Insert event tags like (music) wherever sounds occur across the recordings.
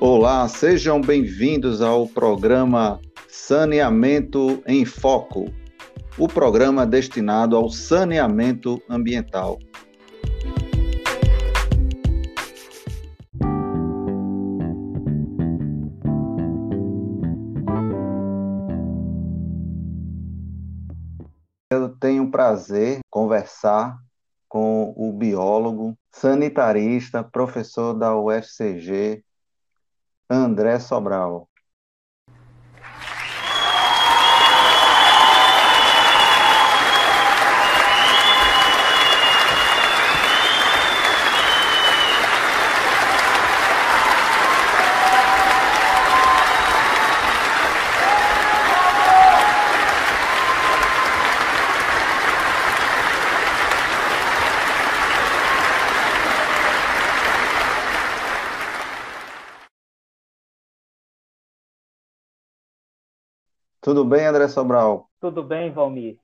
Olá, sejam bem-vindos ao programa Saneamento em Foco, o programa destinado ao saneamento ambiental. Eu tenho o prazer conversar com o biólogo, sanitarista, professor da UFCG, André Sobral. Tudo bem, André Sobral? Tudo bem, Valmir.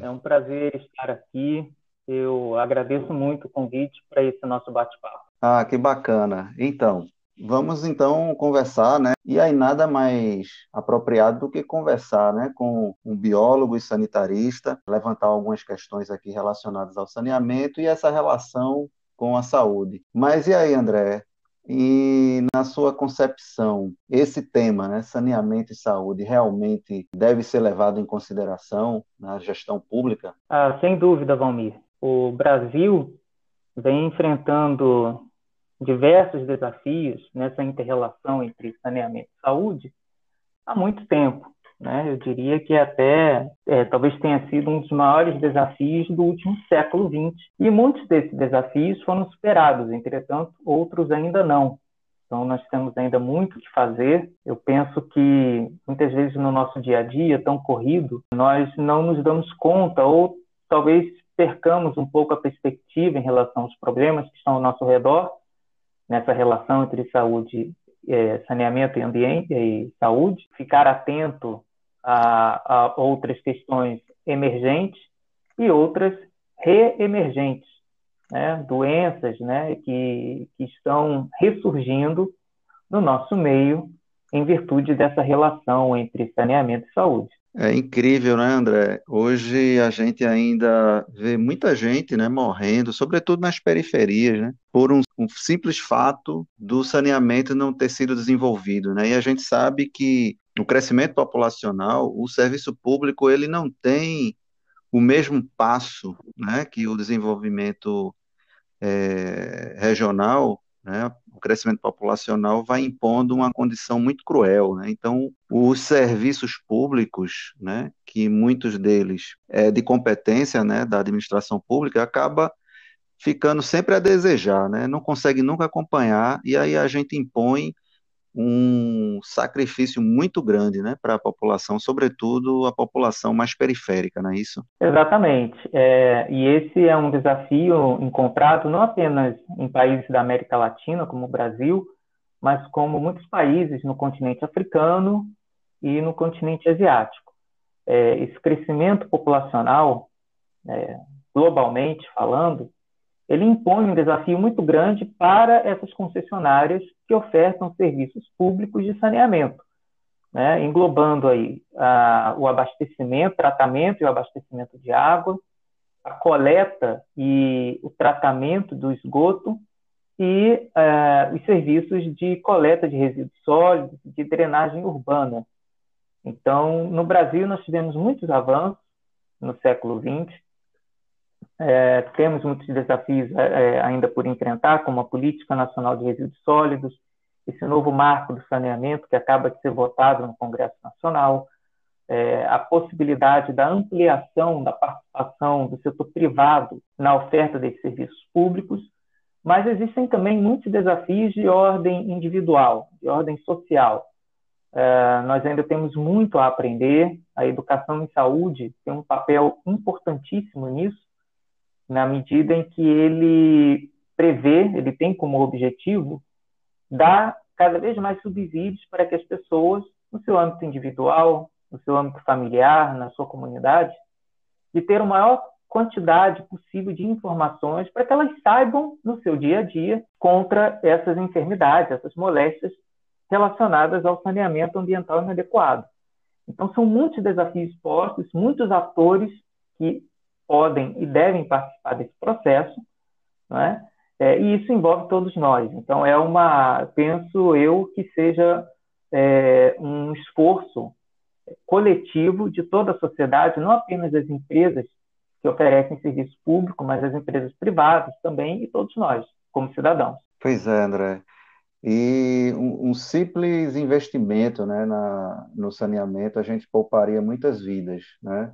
É um prazer estar aqui. Eu agradeço muito o convite para esse nosso bate-papo. Ah, que bacana. Então, vamos então conversar, né? E aí nada mais apropriado do que conversar, né, com um biólogo e sanitarista, levantar algumas questões aqui relacionadas ao saneamento e essa relação com a saúde. Mas e aí, André? E na sua concepção, esse tema, né, saneamento e saúde, realmente deve ser levado em consideração na gestão pública? Ah, sem dúvida, Valmir. O Brasil vem enfrentando diversos desafios nessa interrelação entre saneamento e saúde há muito tempo. Né? Eu diria que até é, talvez tenha sido um dos maiores desafios do último século XX. E muitos desses desafios foram superados, entretanto, outros ainda não. Então, nós temos ainda muito que fazer. Eu penso que muitas vezes no nosso dia a dia, tão corrido, nós não nos damos conta ou talvez percamos um pouco a perspectiva em relação aos problemas que estão ao nosso redor, nessa relação entre saúde, é, saneamento e ambiente e saúde, ficar atento a, a outras questões emergentes e outras reemergentes, né? doenças né? que, que estão ressurgindo no nosso meio em virtude dessa relação entre saneamento e saúde. É incrível, né, André? Hoje a gente ainda vê muita gente, né, morrendo, sobretudo nas periferias, né, por um, um, simples fato do saneamento não ter sido desenvolvido, né? E a gente sabe que o crescimento populacional, o serviço público ele não tem o mesmo passo, né, que o desenvolvimento é, regional né? O crescimento populacional vai impondo uma condição muito cruel. Né? Então, os serviços públicos, né, que muitos deles é de competência né, da administração pública, acaba ficando sempre a desejar, né? não consegue nunca acompanhar, e aí a gente impõe um sacrifício muito grande né, para a população, sobretudo a população mais periférica, não é isso? Exatamente. É, e esse é um desafio encontrado não apenas em países da América Latina, como o Brasil, mas como muitos países no continente africano e no continente asiático. É, esse crescimento populacional, é, globalmente falando, ele impõe um desafio muito grande para essas concessionárias que ofertam serviços públicos de saneamento, né? englobando aí a, o abastecimento, tratamento e o abastecimento de água, a coleta e o tratamento do esgoto e uh, os serviços de coleta de resíduos sólidos, de drenagem urbana. Então, no Brasil, nós tivemos muitos avanços no século XX, é, temos muitos desafios é, é, ainda por enfrentar, como a Política Nacional de Resíduos Sólidos, esse novo marco do saneamento que acaba de ser votado no Congresso Nacional, é, a possibilidade da ampliação da participação do setor privado na oferta desses serviços públicos, mas existem também muitos desafios de ordem individual, de ordem social. É, nós ainda temos muito a aprender, a educação em saúde tem um papel importantíssimo nisso, na medida em que ele prevê, ele tem como objetivo dar cada vez mais subsídios para que as pessoas, no seu âmbito individual, no seu âmbito familiar, na sua comunidade, de ter a maior quantidade possível de informações para que elas saibam no seu dia a dia contra essas enfermidades, essas moléstias relacionadas ao saneamento ambiental inadequado. Então, são muitos desafios postos, muitos atores que podem e devem participar desse processo, né? É, e isso envolve todos nós. Então, é uma, penso eu, que seja é, um esforço coletivo de toda a sociedade, não apenas das empresas que oferecem serviço público, mas as empresas privadas também e todos nós, como cidadãos. Pois é, André. E um, um simples investimento né, na, no saneamento, a gente pouparia muitas vidas. Né?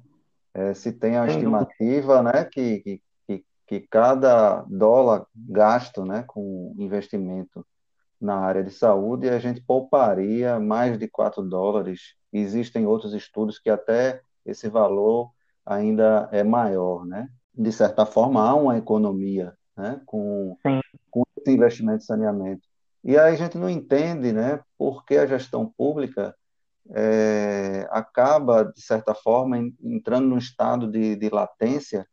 É, se tem a estimativa né, que, que, que cada dólar gasto né, com investimento na área de saúde, a gente pouparia mais de 4 dólares. Existem outros estudos que até esse valor ainda é maior, né? De certa forma, há uma economia né, com, com esse investimento em saneamento. E aí a gente não entende né, por que a gestão pública é, acaba, de certa forma, entrando num estado de, de latência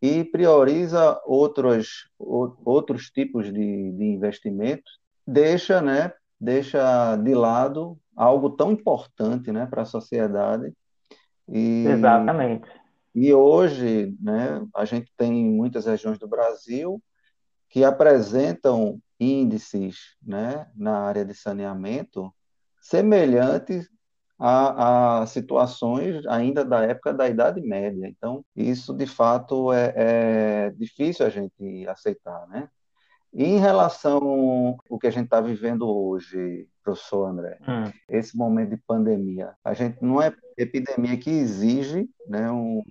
e prioriza outros, outros tipos de, de investimentos, deixa, né, deixa de lado algo tão importante né, para a sociedade. E, Exatamente. E hoje, né, a gente tem muitas regiões do Brasil que apresentam índices né, na área de saneamento semelhantes a, a, situações ainda da época da Idade Média. Então, isso de fato é, é difícil a gente aceitar, né? E em relação ao que a gente está vivendo hoje, professor André, hum. esse momento de pandemia, a gente não é epidemia que exige né, um,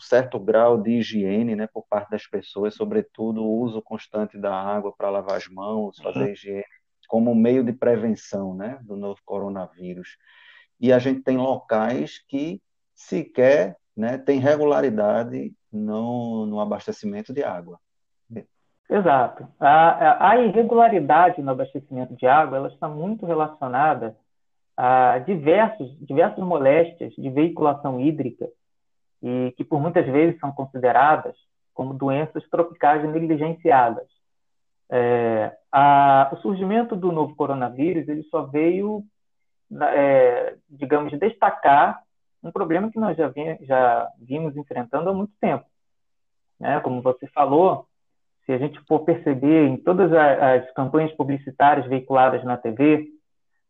certo grau de higiene né, por parte das pessoas, sobretudo o uso constante da água para lavar as mãos, fazer uhum. higiene, como meio de prevenção né, do novo coronavírus. E a gente tem locais que sequer né, tem regularidade no, no abastecimento de água. Exato. A, a, irregularidade no abastecimento de água ela está muito relacionada a diversos, diversas moléstias de veiculação hídrica e que por muitas vezes são consideradas como doenças tropicais negligenciadas. É, a, o surgimento do novo coronavírus ele só veio, é, digamos, destacar um problema que nós já, vi, já vimos enfrentando há muito tempo. Né? Como você falou, se a gente for perceber em todas as campanhas publicitárias veiculadas na TV,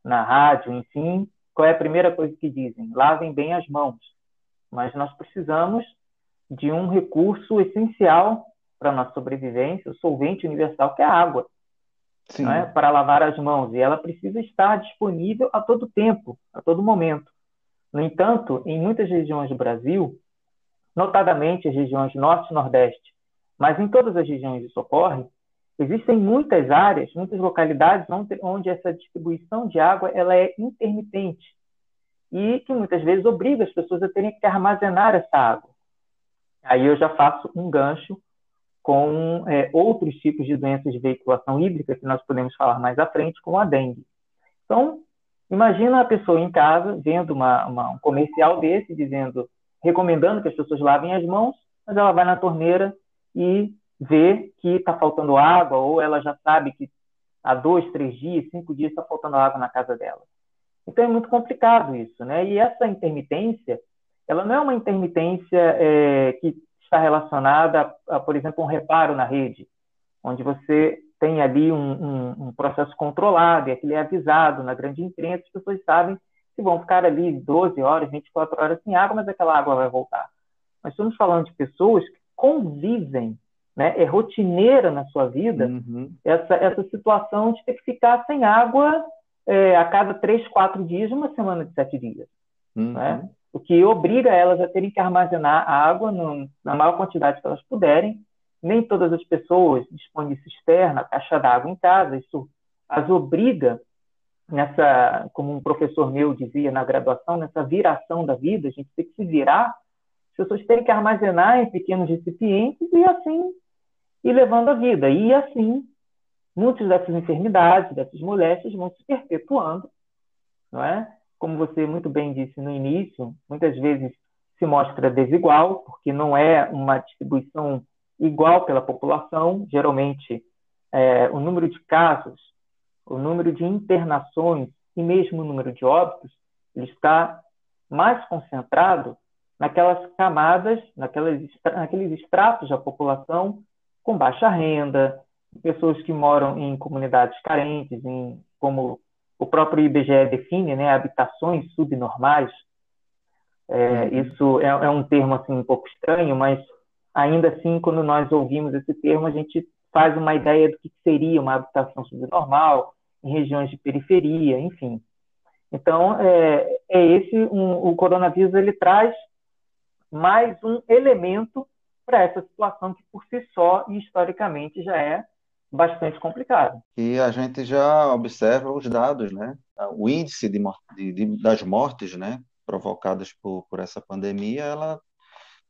na rádio, enfim, qual é a primeira coisa que dizem? Lavem bem as mãos mas nós precisamos de um recurso essencial para a nossa sobrevivência, o solvente universal, que é a água, é? para lavar as mãos. E ela precisa estar disponível a todo tempo, a todo momento. No entanto, em muitas regiões do Brasil, notadamente as regiões norte e nordeste, mas em todas as regiões isso ocorre, existem muitas áreas, muitas localidades onde, onde essa distribuição de água ela é intermitente e que muitas vezes obriga as pessoas a terem que armazenar essa água. Aí eu já faço um gancho com é, outros tipos de doenças de veiculação hídrica que nós podemos falar mais à frente, como a dengue. Então, imagina a pessoa em casa vendo uma, uma, um comercial desse dizendo, recomendando que as pessoas lavem as mãos, mas ela vai na torneira e vê que está faltando água, ou ela já sabe que há dois, três dias, cinco dias está faltando água na casa dela. Então é muito complicado isso, né? E essa intermitência, ela não é uma intermitência é, que está relacionada, a, a, por exemplo, um reparo na rede, onde você tem ali um, um, um processo controlado e aquele é avisado na grande imprensa, as pessoas sabem que vão ficar ali 12 horas, 24 horas sem água, mas aquela água vai voltar. Nós estamos falando de pessoas que convivem, né? é rotineira na sua vida uhum. essa, essa situação de ter que ficar sem água é, a cada três, quatro dias, uma semana de sete dias. Uhum. Né? O que obriga elas a terem que armazenar água no, na maior quantidade que elas puderem. Nem todas as pessoas dispõem de cisterna, caixa d'água em casa. Isso as obriga nessa, como um professor meu dizia na graduação, nessa viração da vida, a gente tem que se virar, as pessoas têm que armazenar em pequenos recipientes e assim ir levando a vida. E assim muitas dessas enfermidades, dessas moléstias vão se perpetuando, não é? Como você muito bem disse no início, muitas vezes se mostra desigual, porque não é uma distribuição igual pela população. Geralmente, é, o número de casos o número de internações e mesmo o número de óbitos, ele está mais concentrado naquelas camadas, naquelas, naqueles estratos da população com baixa renda, pessoas que moram em comunidades carentes, em, como o próprio IBGE define, né, habitações subnormais. É, uhum. isso é, é, um termo assim um pouco estranho, mas ainda assim, quando nós ouvimos esse termo, a gente faz uma ideia do que seria uma habitação subnormal em regiões de periferia, enfim. Então, é, é esse um, o coronavírus ele traz mais um elemento para essa situação que por si só e historicamente já é bastante complicado. E a gente já observa os dados, né? O índice de, de, de, das mortes, né, provocadas por, por essa pandemia, ela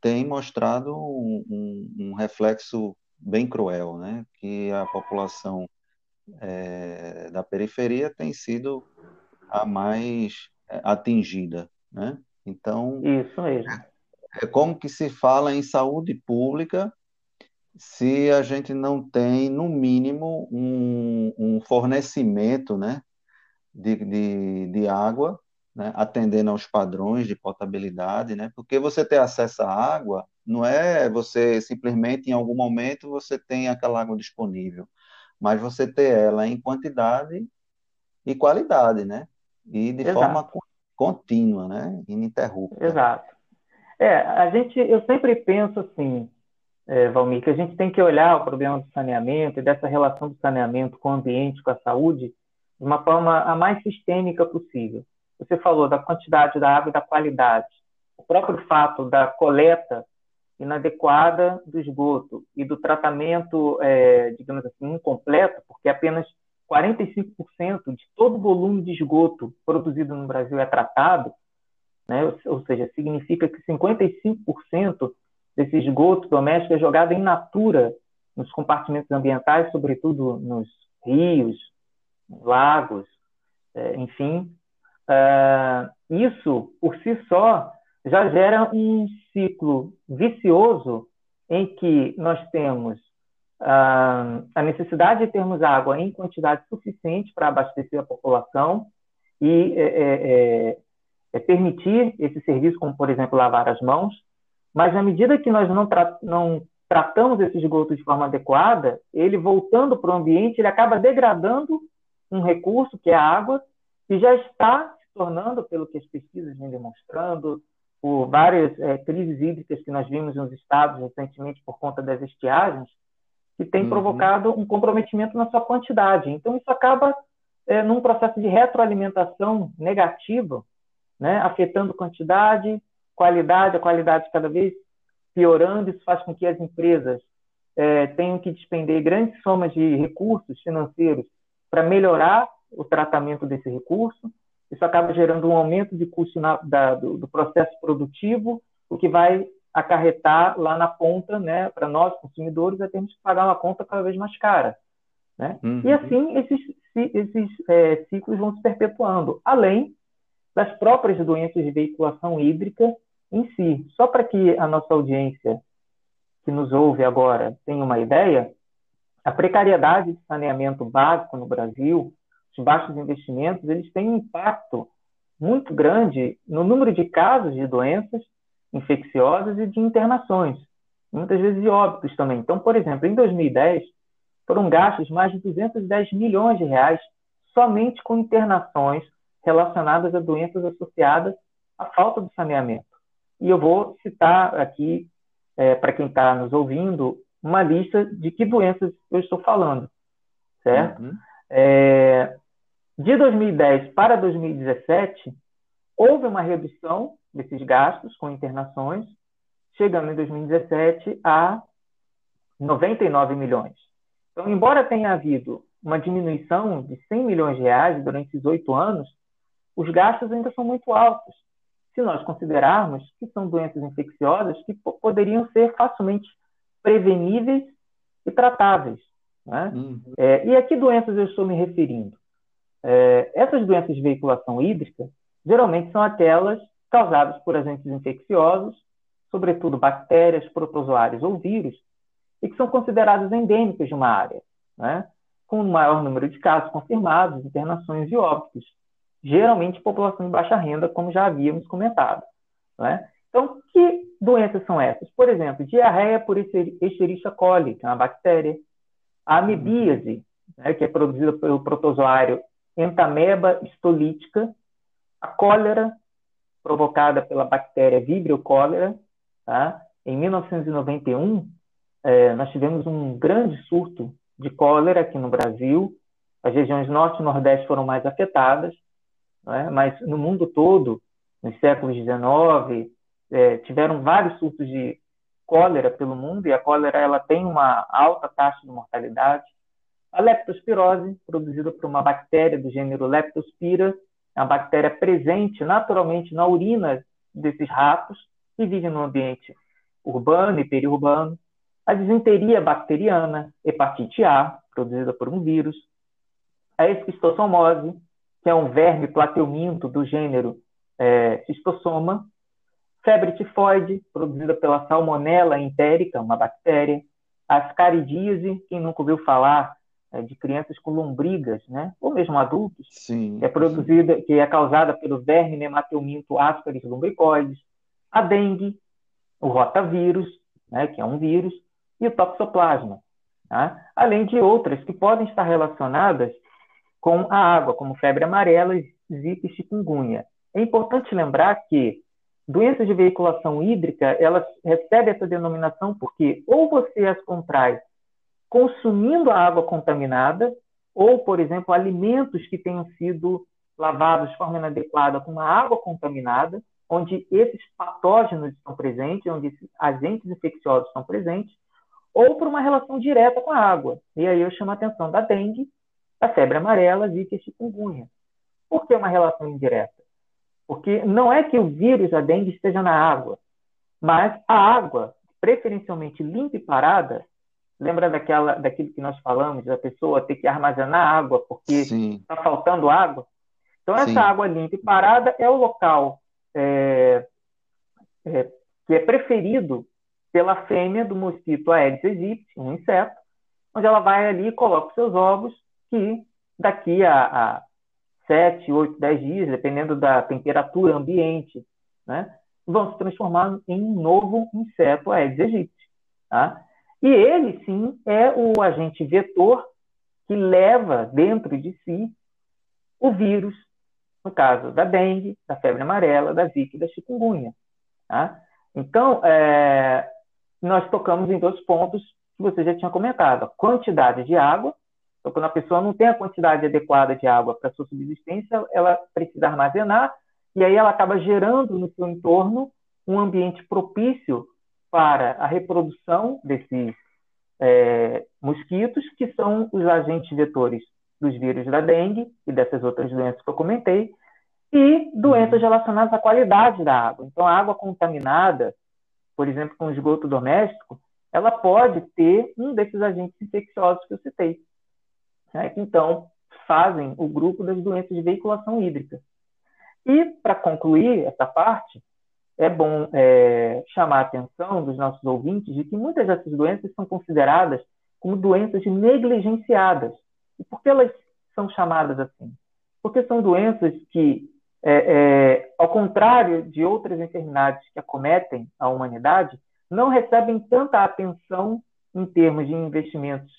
tem mostrado um, um, um reflexo bem cruel, né? Que a população é, da periferia tem sido a mais é, atingida, né? Então, isso mesmo. É como que se fala em saúde pública se a gente não tem, no mínimo, um, um fornecimento né, de, de, de água, né, atendendo aos padrões de potabilidade, né, porque você ter acesso à água não é você simplesmente, em algum momento, você tem aquela água disponível, mas você ter ela em quantidade e qualidade, né? E de Exato. forma contínua, né? Ininterrupta. Exato. É, a gente, eu sempre penso assim, é, Valmir, que a gente tem que olhar o problema do saneamento e dessa relação do saneamento com o ambiente, com a saúde, de uma forma a mais sistêmica possível. Você falou da quantidade da água e da qualidade. O próprio fato da coleta inadequada do esgoto e do tratamento, é, digamos assim, incompleto, porque apenas 45% de todo o volume de esgoto produzido no Brasil é tratado, né? ou seja, significa que 55% desse esgoto doméstico é jogado em natura nos compartimentos ambientais, sobretudo nos rios, lagos, é, enfim. É, isso, por si só, já gera um ciclo vicioso em que nós temos ah, a necessidade de termos água em quantidade suficiente para abastecer a população e é, é, é, é, permitir esse serviço, como, por exemplo, lavar as mãos, mas na medida que nós não, tra não tratamos esse esgoto de forma adequada, ele voltando para o ambiente, ele acaba degradando um recurso, que é a água, que já está se tornando, pelo que as pesquisas vêm demonstrando, por várias é, crises hídricas que nós vimos nos estados recentemente por conta das estiagens, que tem uhum. provocado um comprometimento na sua quantidade. Então, isso acaba é, num processo de retroalimentação negativa, né, afetando quantidade, qualidade, a qualidade cada vez piorando. Isso faz com que as empresas é, tenham que despender grandes somas de recursos financeiros para melhorar o tratamento desse recurso. Isso acaba gerando um aumento de custo na, da, do, do processo produtivo, o que vai acarretar lá na ponta, né, para nós consumidores, é termos que pagar uma conta cada vez mais cara. Né? Uhum. E assim esses, esses é, ciclos vão se perpetuando, além das próprias doenças de veiculação hídrica em si. Só para que a nossa audiência que nos ouve agora tenha uma ideia, a precariedade de saneamento básico no Brasil, os baixos investimentos, eles têm um impacto muito grande no número de casos de doenças infecciosas e de internações, muitas vezes de óbitos também. Então, por exemplo, em 2010, foram gastos mais de 210 milhões de reais somente com internações relacionadas a doenças associadas à falta de saneamento. E eu vou citar aqui, é, para quem está nos ouvindo, uma lista de que doenças eu estou falando, certo? Uhum. É, de 2010 para 2017, houve uma redução desses gastos com internações, chegando em 2017 a 99 milhões. Então, embora tenha havido uma diminuição de 100 milhões de reais durante esses oito anos, os gastos ainda são muito altos. Se nós considerarmos que são doenças infecciosas que poderiam ser facilmente preveníveis e tratáveis. Né? Uhum. É, e a que doenças eu estou me referindo? É, essas doenças de veiculação hídrica geralmente são aquelas causados por agentes infecciosos, sobretudo bactérias, protozoários ou vírus, e que são considerados endêmicos de uma área. Né? com o maior número de casos confirmados, internações e óbitos, geralmente população de baixa renda, como já havíamos comentado. Né? Então, que doenças são essas? Por exemplo, diarreia por Escherichia coli, que é uma bactéria, a amebíase, né, que é produzida pelo protozoário Entameba stolítica, a cólera, provocada pela bactéria Vibrio cólera, tá? Em 1991, é, nós tivemos um grande surto de cólera aqui no Brasil. As regiões norte e nordeste foram mais afetadas, é? mas no mundo todo, nos séculos XIX, é, tiveram vários surtos de cólera pelo mundo, e a cólera ela tem uma alta taxa de mortalidade. A leptospirose, produzida por uma bactéria do gênero Leptospira, é uma bactéria presente naturalmente na urina desses ratos, que vivem no ambiente urbano e periurbano, a disenteria bacteriana, hepatite A, produzida por um vírus, a esquistossomose, que é um verme plateuminto do gênero é, Cistossoma, febre tifoide, produzida pela Salmonella entérica, uma bactéria, ascaridíase, quem nunca ouviu falar é, de crianças com lombrigas, né? ou mesmo adultos, sim, que é produzida, que é causada pelo verme nemateuminto ascaris lumbricoides, a dengue, o rotavírus, né, que é um vírus, e o toxoplasma, tá? além de outras que podem estar relacionadas com a água, como febre amarela, zika e chikungunya. É importante lembrar que doenças de veiculação hídrica, elas recebem essa denominação porque ou você as contrai consumindo a água contaminada, ou, por exemplo, alimentos que tenham sido lavados de forma inadequada com uma água contaminada, onde esses patógenos estão presentes, onde esses agentes infecciosos estão presentes, ou por uma relação direta com a água. E aí eu chamo a atenção da dengue, da febre amarela, zika e chikungunya. Por que uma relação indireta? Porque não é que o vírus da dengue esteja na água, mas a água, preferencialmente limpa e parada, lembra daquela, daquilo que nós falamos, da pessoa ter que armazenar água porque está faltando água? Então, essa Sim. água limpa e parada é o local é, é, que é preferido pela fêmea do mosquito Aedes aegypti, um inseto, onde ela vai ali e coloca os seus ovos, que daqui a, a 7, 8, 10 dias, dependendo da temperatura ambiente, né, vão se transformar em um novo inseto Aedes aegypti. Tá? E ele, sim, é o agente vetor que leva dentro de si o vírus no caso da dengue, da febre amarela, da zika e da chikungunya. Tá? Então, é, nós tocamos em dois pontos que você já tinha comentado: a quantidade de água. Então, quando a pessoa não tem a quantidade adequada de água para sua subsistência, ela precisa armazenar, e aí ela acaba gerando no seu entorno um ambiente propício para a reprodução desses é, mosquitos, que são os agentes vetores dos vírus da dengue e dessas outras doenças que eu comentei, e doenças uhum. relacionadas à qualidade da água. Então, a água contaminada, por exemplo, com esgoto doméstico, ela pode ter um desses agentes infecciosos que eu citei. Né? Então, fazem o grupo das doenças de veiculação hídrica. E, para concluir essa parte, é bom é, chamar a atenção dos nossos ouvintes de que muitas dessas doenças são consideradas como doenças negligenciadas. E por que elas são chamadas assim? Porque são doenças que, é, é, ao contrário de outras enfermidades que acometem a humanidade, não recebem tanta atenção em termos de investimentos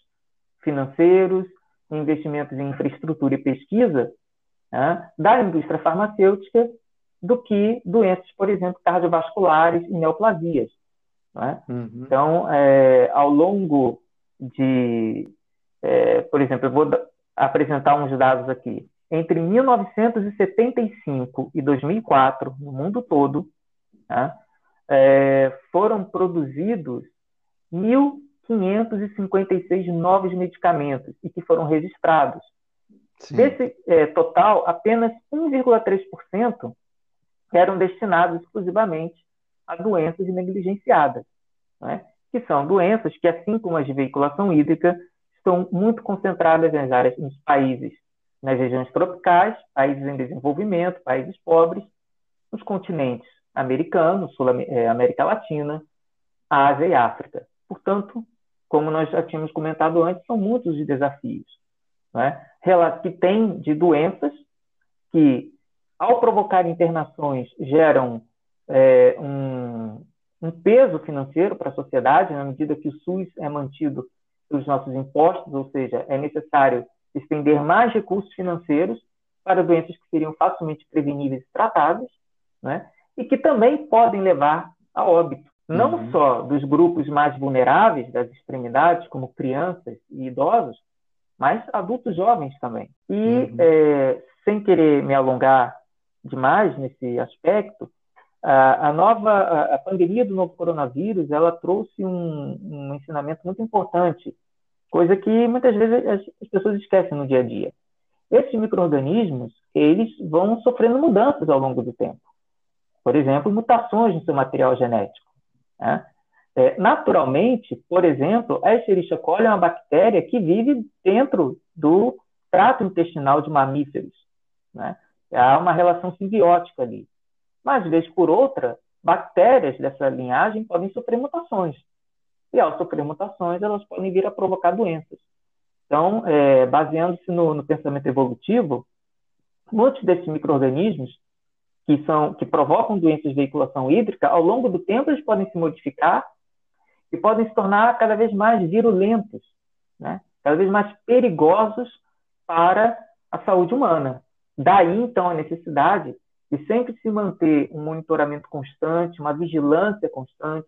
financeiros, investimentos em infraestrutura e pesquisa né, da indústria farmacêutica do que doenças, por exemplo, cardiovasculares e neoplasias. Né? Uhum. Então, é, ao longo de é, por exemplo, eu vou apresentar uns dados aqui. Entre 1975 e 2004, no mundo todo, tá, é, foram produzidos 1.556 novos medicamentos e que foram registrados. Sim. Desse é, total, apenas 1,3% eram destinados exclusivamente a doenças negligenciadas, né? que são doenças que, assim como as de veiculação hídrica, estão muito concentradas nas áreas, nos países, nas regiões tropicais, países em desenvolvimento, países pobres, nos continentes americano, Sul é, América Latina, Ásia e África. Portanto, como nós já tínhamos comentado antes, são muitos os desafios. né, que tem de doenças que, ao provocar internações, geram é, um, um peso financeiro para a sociedade, na medida que o SUS é mantido pelos nossos impostos, ou seja, é necessário estender mais recursos financeiros para doenças que seriam facilmente preveníveis e tratáveis, né? e que também podem levar a óbito, não uhum. só dos grupos mais vulneráveis das extremidades, como crianças e idosos, mas adultos jovens também. E, uhum. é, sem querer me alongar demais nesse aspecto, a, a nova a, a, pandemia do novo coronavírus ela trouxe um, um ensinamento muito importante, coisa que muitas vezes as, as pessoas esquecem no dia a dia. Esses micro-organismos, eles vão sofrendo mudanças ao longo do tempo. Por exemplo, mutações no seu material genético. Né? É, naturalmente, por exemplo, a Escherichia coli é uma bactéria que vive dentro do trato intestinal de mamíferos. Né? Há uma relação simbiótica ali. Mas, vez por outra, bactérias dessa linhagem podem sofrer mutações. E, ao sofrer mutações, elas podem vir a provocar doenças. Então, é, baseando-se no, no, pensamento evolutivo, muitos desses micro-organismos que, são, que provocam doenças de veiculação hídrica, ao longo do tempo, eles podem se modificar e podem se tornar cada vez mais virulentos, né? cada vez mais perigosos para a saúde humana. Daí, então, a necessidade de sempre se manter um monitoramento constante, uma vigilância constante,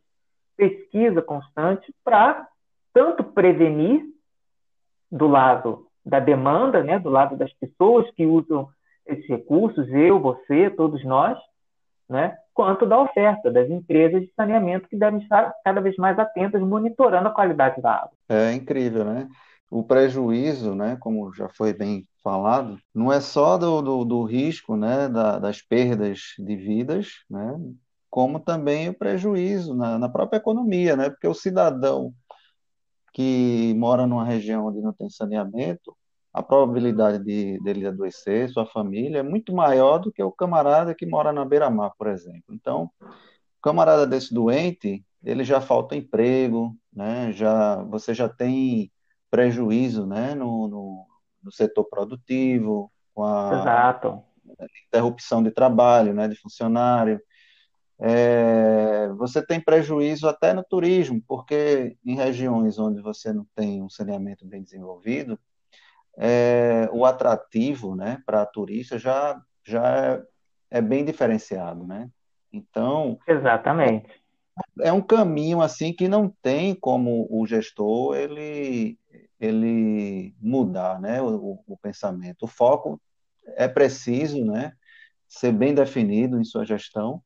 pesquisa constante, para tanto prevenir do lado da demanda, né, do lado das pessoas que usam esses recursos, eu, você, todos nós, né, quanto da oferta das empresas de saneamento que devem estar cada vez mais atentas monitorando a qualidade da água. É incrível, né? O prejuízo, né, como já foi bem falado, não é só do, do, do risco, né, da, das perdas de vidas, né, como também o prejuízo na, na própria economia, né, porque o cidadão que mora numa região onde não tem saneamento, a probabilidade de, dele adoecer, sua família, é muito maior do que o camarada que mora na beira-mar, por exemplo. Então, o camarada desse doente, ele já falta emprego, né? já, você já tem prejuízo né? no, no, no setor produtivo, com a Exato. interrupção de trabalho, né? de funcionário, é, você tem prejuízo até no turismo, porque em regiões onde você não tem um saneamento bem desenvolvido, é, o atrativo né, para turistas já, já é, é, bem diferenciado. Né? Então. Exatamente. É um caminho assim que não tem como o gestor ele, ele mudar né, o, o pensamento. O foco é preciso né, ser bem definido em sua gestão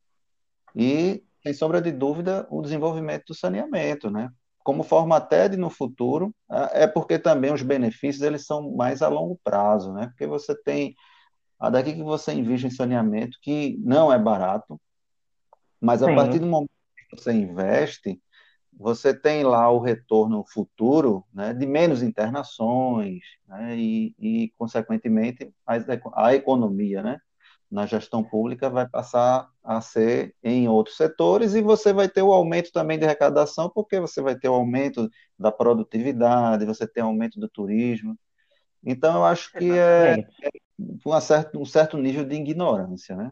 e, sem sombra de dúvida, o desenvolvimento do saneamento, né? Como forma até de no futuro, é porque também os benefícios eles são mais a longo prazo, né? Porque você tem a daqui que você investe em saneamento, que não é barato, mas a Sim. partir do momento que você investe, você tem lá o retorno futuro né, de menos internações né, e, e, consequentemente, a economia, né? Na gestão pública vai passar a ser em outros setores e você vai ter o aumento também de arrecadação, porque você vai ter o aumento da produtividade, você tem aumento do turismo. Então, eu acho que é, é um, certo, um certo nível de ignorância, né?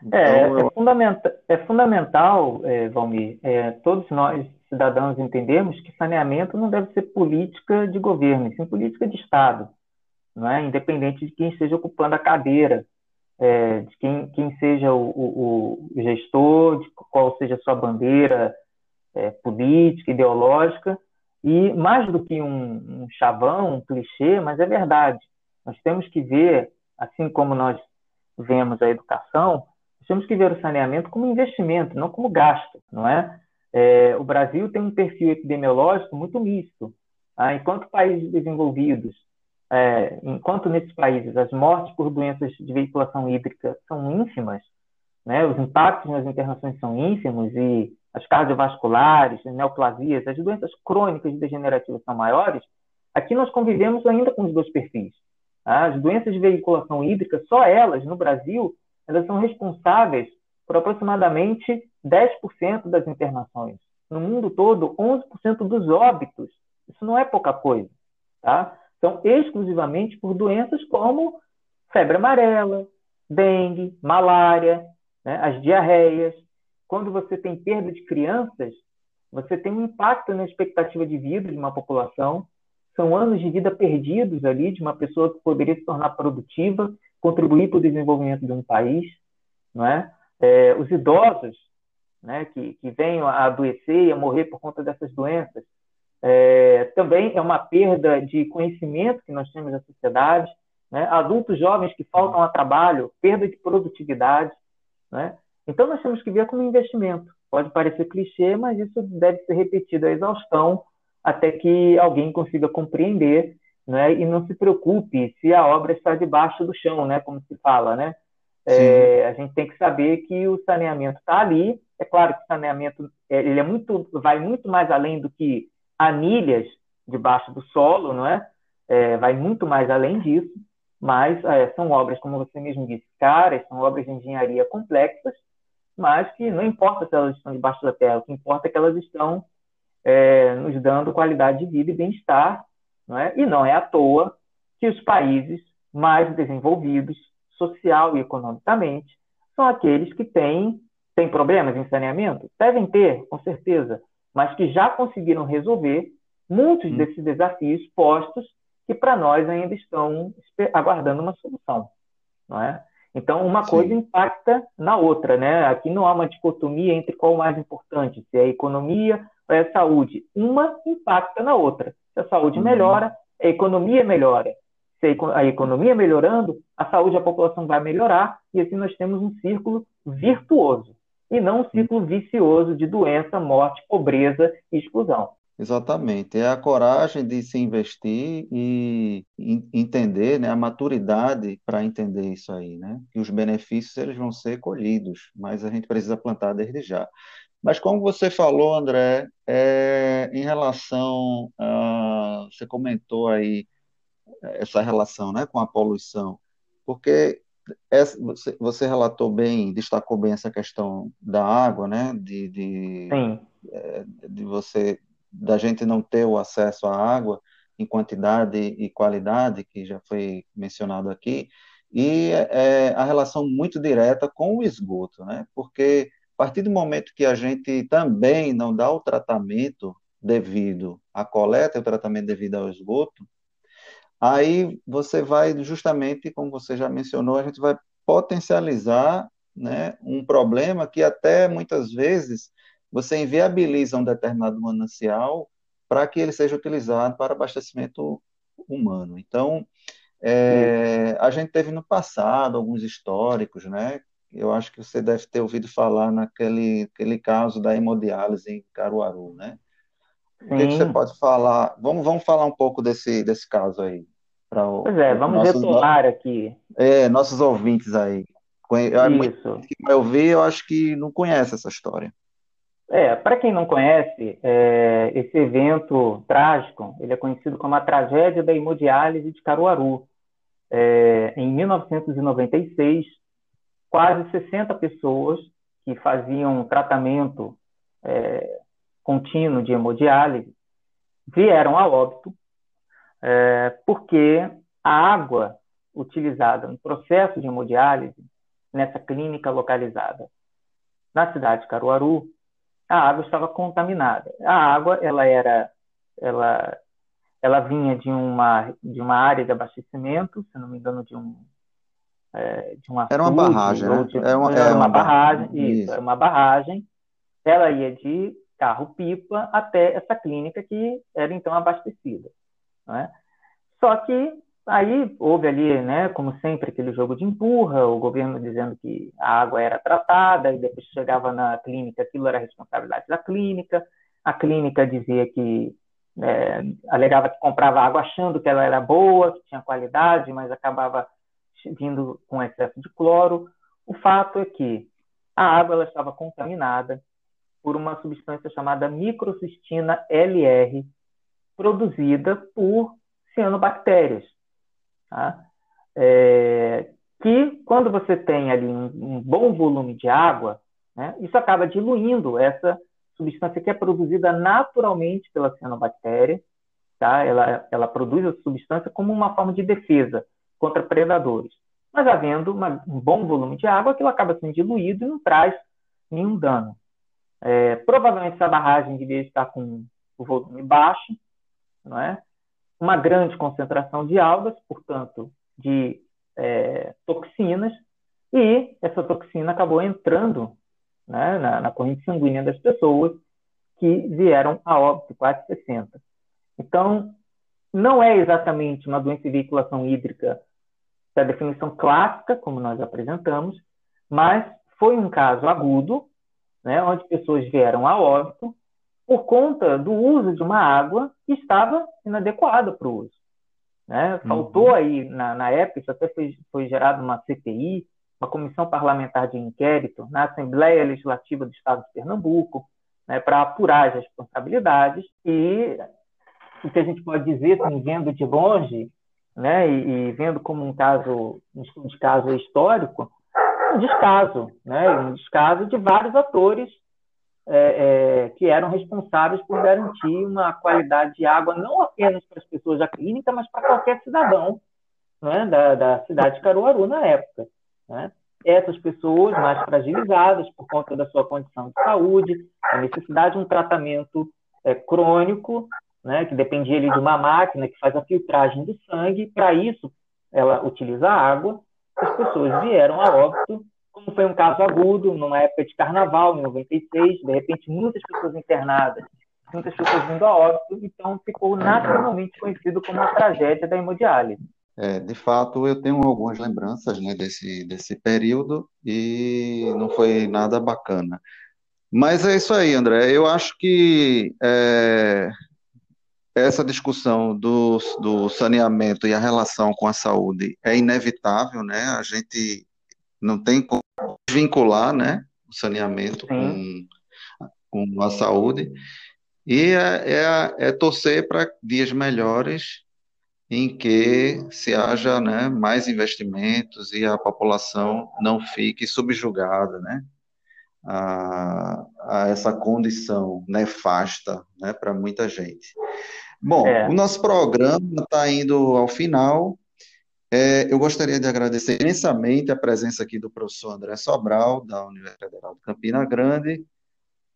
É, então, é, eu... é, fundamenta, é fundamental, é, Valmir, é, todos nós, cidadãos, entendemos que saneamento não deve ser política de governo, sim política de Estado, não é? independente de quem esteja ocupando a cadeira é, de quem, quem seja o, o, o, gestor, de qual seja a sua bandeira é, política, ideológica, e mais do que um, um chavão, um clichê, mas é verdade. Nós temos que ver, assim como nós vemos a educação, nós temos que ver o saneamento como investimento, não como gasto, não é? é o Brasil tem um perfil epidemiológico muito misto. Tá? Enquanto países desenvolvidos é, enquanto nesses países as mortes por doenças de veiculação hídrica são ínfimas, né, os impactos nas internações são ínfimos e as cardiovasculares, as neoplasias, as doenças crônicas e degenerativas são maiores, aqui nós convivemos ainda com os dois perfis. Tá? As doenças de veiculação hídrica, só elas, no Brasil, elas são responsáveis por aproximadamente 10% das internações. No mundo todo, 11% dos óbitos. Isso não é pouca coisa. Tá? São exclusivamente por doenças como febre amarela, dengue, malária, né, as diarreias. Quando você tem perda de crianças, você tem um impacto na expectativa de vida de uma população. São anos de vida perdidos ali de uma pessoa que poderia se tornar produtiva, contribuir para o desenvolvimento de um país. Não é? é os idosos né, que, que venham a adoecer e a morrer por conta dessas doenças, é, também é uma perda de conhecimento que nós temos na sociedade, né? adultos jovens que faltam a trabalho, perda de produtividade. Né? Então, nós temos que ver como investimento. Pode parecer clichê, mas isso deve ser repetido à exaustão até que alguém consiga compreender né? e não se preocupe se a obra está debaixo do chão, né? como se fala. Né? É, a gente tem que saber que o saneamento está ali. É claro que o saneamento ele é muito, vai muito mais além do que anilhas debaixo do solo, não é? é vai muito mais além disso, mas é, são obras, como você mesmo disse, caras, são obras de engenharia complexas, mas que não importa se elas estão debaixo da terra, o que importa é que elas estão é, nos dando qualidade de vida e bem-estar, não é? E não é à toa que os países mais desenvolvidos, social e economicamente, são aqueles que têm, têm problemas em saneamento? Devem ter, com certeza, mas que já conseguiram resolver muitos hum. desses desafios postos que para nós ainda estão aguardando uma solução, não é? Então, uma Sim. coisa impacta na outra, né? Aqui não há uma dicotomia entre qual é o mais importante, se é a economia ou é a saúde. Uma impacta na outra. Se a saúde uhum. melhora, a economia melhora. Se a economia melhorando, a saúde da população vai melhorar e assim nós temos um círculo virtuoso e não um ciclo vicioso de doença, morte, pobreza e exclusão. Exatamente, é a coragem de se investir e entender, né, a maturidade para entender isso aí, né? Que os benefícios eles vão ser colhidos, mas a gente precisa plantar desde já. Mas como você falou, André, é, em relação, a, você comentou aí essa relação, né, com a poluição, porque essa, você, você, relatou bem, destacou bem essa questão da água, né? De, de, é, de você, da gente não ter o acesso à água em quantidade e qualidade, que já foi mencionado aqui, e é, a relação muito direta com o esgoto, né? Porque a partir do momento que a gente também não dá o tratamento devido à coleta e o tratamento devido ao esgoto, Aí você vai justamente, como você já mencionou, a gente vai potencializar né, um problema que até muitas vezes você inviabiliza um determinado manancial para que ele seja utilizado para abastecimento humano. Então, é, a gente teve no passado alguns históricos, né? Eu acho que você deve ter ouvido falar naquele aquele caso da hemodiálise em Caruaru, né? O que, que, você pode falar? Vamos, vamos falar um pouco desse, desse caso aí. O, pois é, vamos nossos, retomar aqui. É, nossos ouvintes aí. Isso. Que vai ouvir, eu acho que não conhece essa história. É, para quem não conhece, é, esse evento trágico, ele é conhecido como a tragédia da hemodiálise de Caruaru. É, em 1996, quase 60 pessoas que faziam tratamento é, contínuo de hemodiálise vieram a óbito é, porque a água utilizada no processo de hemodiálise, nessa clínica localizada na cidade de Caruaru, a água estava contaminada. A água, ela era, ela, ela vinha de uma de uma área de abastecimento, se não me engano, de um é, de uma era uma barragem, né? De, era uma, era uma, uma barragem, isso, isso, era uma barragem. Ela ia de carro-pipa até essa clínica que era então abastecida. Né? Só que aí houve ali, né, como sempre, aquele jogo de empurra, o governo dizendo que a água era tratada, e depois chegava na clínica, aquilo era responsabilidade da clínica, a clínica dizia que é, alegava que comprava água achando que ela era boa, que tinha qualidade, mas acabava vindo com excesso de cloro. O fato é que a água ela estava contaminada por uma substância chamada microcistina LR, produzida por cianobactérias. Tá? É, que, quando você tem ali um, um bom volume de água, né, isso acaba diluindo essa substância que é produzida naturalmente pela cianobactéria, tá? Ela, ela produz a substância como uma forma de defesa contra predadores. Mas havendo uma, um bom volume de água, aquilo acaba sendo diluído e não traz nenhum dano. É, provavelmente essa barragem devia estar com o volume baixo, não é? uma grande concentração de algas, portanto, de é, toxinas, e essa toxina acabou entrando né, na, na, corrente sanguínea das pessoas que vieram a óbito, quase 60. Então, não é exatamente uma doença de veiculação hídrica da definição clássica, como nós apresentamos, mas foi um caso agudo, né, onde pessoas vieram a óbito por conta do uso de uma água que estava inadequada para o uso. Né? Faltou uhum. aí, na, na época, isso até foi, foi gerado uma CPI, uma comissão parlamentar de inquérito na Assembleia Legislativa do Estado de Pernambuco, né, para apurar as responsabilidades e o que a gente pode dizer, assim, vendo de longe, né, e, e, vendo como um caso, um estudo de caso histórico, um descaso, né, um descaso de vários atores é, é, que eram responsáveis por garantir uma qualidade de água não apenas para as pessoas da clínica, mas para qualquer cidadão né, da, da, cidade de Caruaru na época. Né? Essas pessoas mais fragilizadas por conta da sua condição de saúde, a necessidade de um tratamento é, crônico, né, que dependia ali, de uma máquina que faz a filtragem do sangue, para isso ela utiliza água, as pessoas vieram a óbito como foi um caso agudo, numa época de carnaval, em 96, de repente muitas pessoas internadas, muitas pessoas vindo a óbito, então ficou nacionalmente conhecido como a tragédia da hemodiálise. É, de fato, eu tenho algumas lembranças né, desse, desse período e não foi nada bacana. Mas é isso aí, André. Eu acho que é, essa discussão do, do saneamento e a relação com a saúde é inevitável, né? A gente não tem como vincular né, o saneamento com, com a saúde. E é, é, é torcer para dias melhores em que se haja né, mais investimentos e a população não fique subjugada né, a, a essa condição nefasta né, para muita gente. Bom, é. o nosso programa está indo ao final. É, eu gostaria de agradecer imensamente a presença aqui do professor André Sobral, da Universidade Federal de Campina Grande.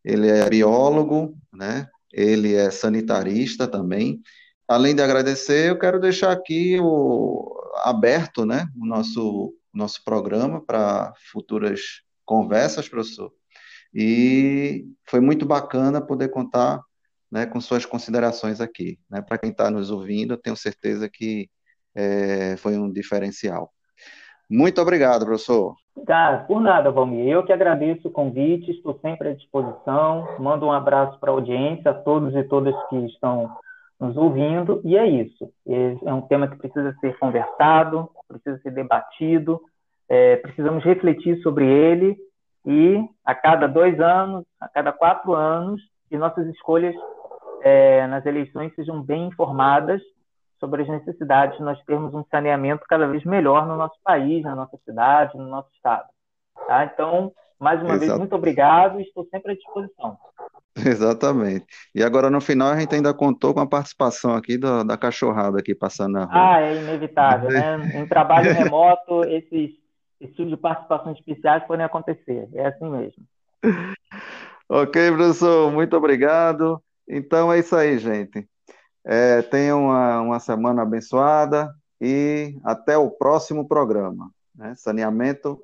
Ele é biólogo, né? ele é sanitarista também. Além de agradecer, eu quero deixar aqui o, aberto né, o nosso, nosso programa para futuras conversas, professor. E foi muito bacana poder contar né, com suas considerações aqui. Né? Para quem está nos ouvindo, tenho certeza que é, foi um diferencial. Muito obrigado, professor. Tá, por nada, Valmir. Eu que agradeço o convite, estou sempre à disposição. Mando um abraço para a audiência, a todos e todas que estão nos ouvindo. E é isso. É um tema que precisa ser conversado, precisa ser debatido, é, precisamos refletir sobre ele e a cada dois anos, a cada quatro anos, que nossas escolhas é, nas eleições sejam bem informadas sobre as necessidades de nós termos um saneamento cada vez melhor no nosso país, na nossa cidade, no nosso estado. Tá? Então, mais uma Exato. vez, muito obrigado e estou sempre à disposição. (laughs) Exatamente. E agora, no final, a gente ainda contou com a participação aqui do, da cachorrada aqui passando na rua. Ah, é inevitável, né? Em trabalho remoto, (laughs) esses, esses tipos de participações especiais podem acontecer. É assim mesmo. (laughs) ok, professor, muito obrigado. Então é isso aí, gente. É, tenham uma, uma semana abençoada e até o próximo programa. Né? Saneamento